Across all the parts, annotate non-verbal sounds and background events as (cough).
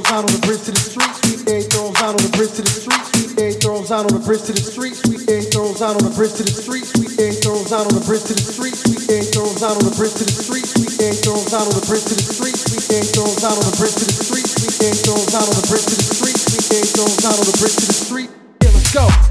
throws out on the bridge to the street. Sweet A throws out on the bridge to the street. Sweet A throws out on the bridge to the street. Sweet A throws out on the bridge to the street. Sweet A throws out on the bridge to the street. Sweet A throws out on the bridge to the street. Sweet A throws out on the bridge to the street. Sweet A throws out on the bridge to the street. Sweet A throws out on the bridge to the street. Sweet A throws out on the bridge to the street. Yeah, let's go.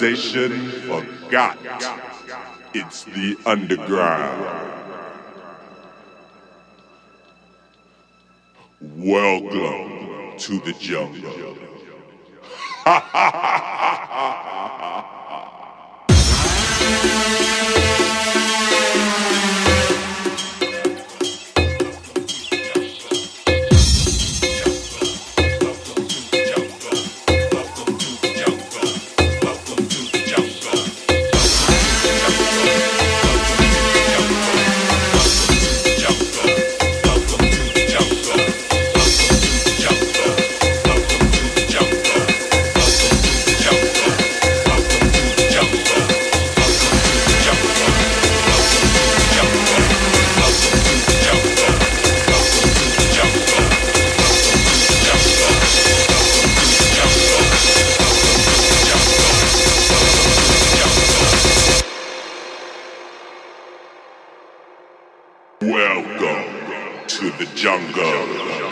Civilization forgot. It's the underground. Welcome to the jungle. (laughs) Welcome to the jungle.